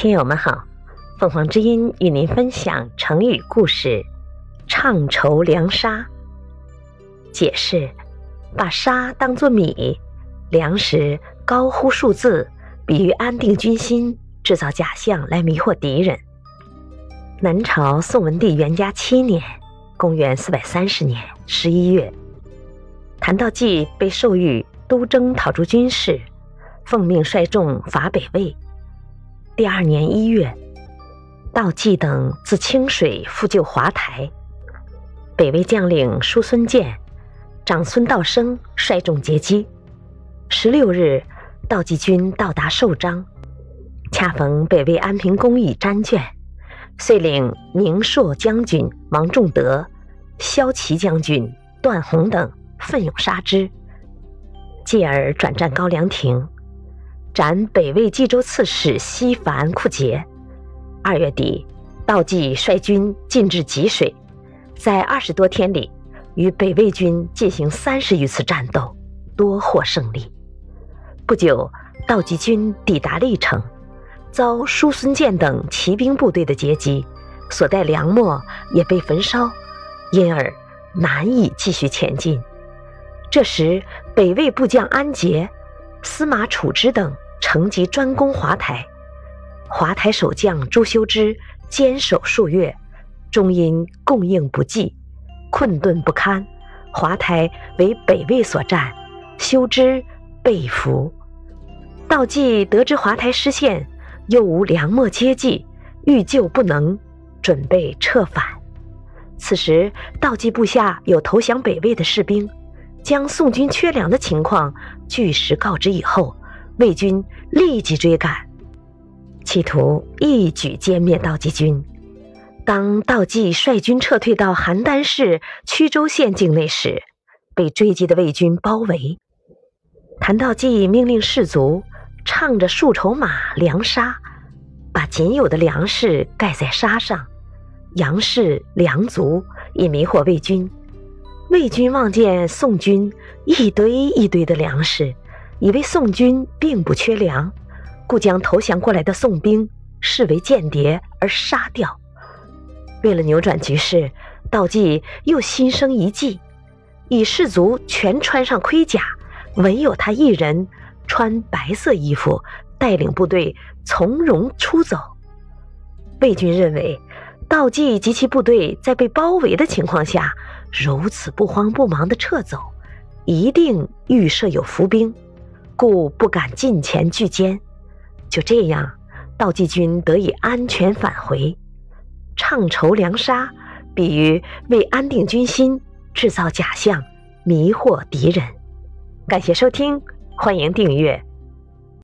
听友们好，凤凰之音与您分享成语故事“唱绸凉沙”。解释：把沙当作米，粮食高呼数字，比喻安定军心，制造假象来迷惑敌人。南朝宋文帝元嘉七年（公元四百三十年）十一月，谭道济被授予都征讨诸军事，奉命率众伐北魏。第二年一月，道济等自清水复救华台，北魏将领叔孙建、长孙道生率众截击。十六日，道济军到达寿张，恰逢北魏安平公议詹卷，遂领宁朔将军王仲德、骁骑将军段宏等奋勇杀之，继而转战高梁亭。斩北魏冀州刺史西樊库杰。二月底，道济率军进至吉水，在二十多天里，与北魏军进行三十余次战斗，多获胜利。不久，道济军抵达历城，遭叔孙建等骑兵部队的截击，所带粮秣也被焚烧，因而难以继续前进。这时，北魏部将安杰。司马楚之等乘机专攻华台，华台守将朱修之坚守数月，终因供应不济，困顿不堪，华台为北魏所占，修之被俘。道济得知华台失陷，又无粮秣接济，欲救不能，准备撤返。此时，道济部下有投降北魏的士兵。将宋军缺粮的情况据实告知以后，魏军立即追赶，企图一举歼灭道济军。当道济率军撤退到邯郸市曲周县境内时，被追击的魏军包围。谭道济命令士卒唱着数筹马粮沙，把仅有的粮食盖在沙上，扬示粮足，以迷惑魏军。魏军望见宋军一堆一堆的粮食，以为宋军并不缺粮，故将投降过来的宋兵视为间谍而杀掉。为了扭转局势，道济又心生一计，以士卒全穿上盔甲，唯有他一人穿白色衣服，带领部队从容出走。魏军认为。道济及其部队在被包围的情况下，如此不慌不忙地撤走，一定预设有伏兵，故不敢近前拒歼。就这样，道济军得以安全返回。唱绸凉沙，比喻为安定军心，制造假象，迷惑敌人。感谢收听，欢迎订阅。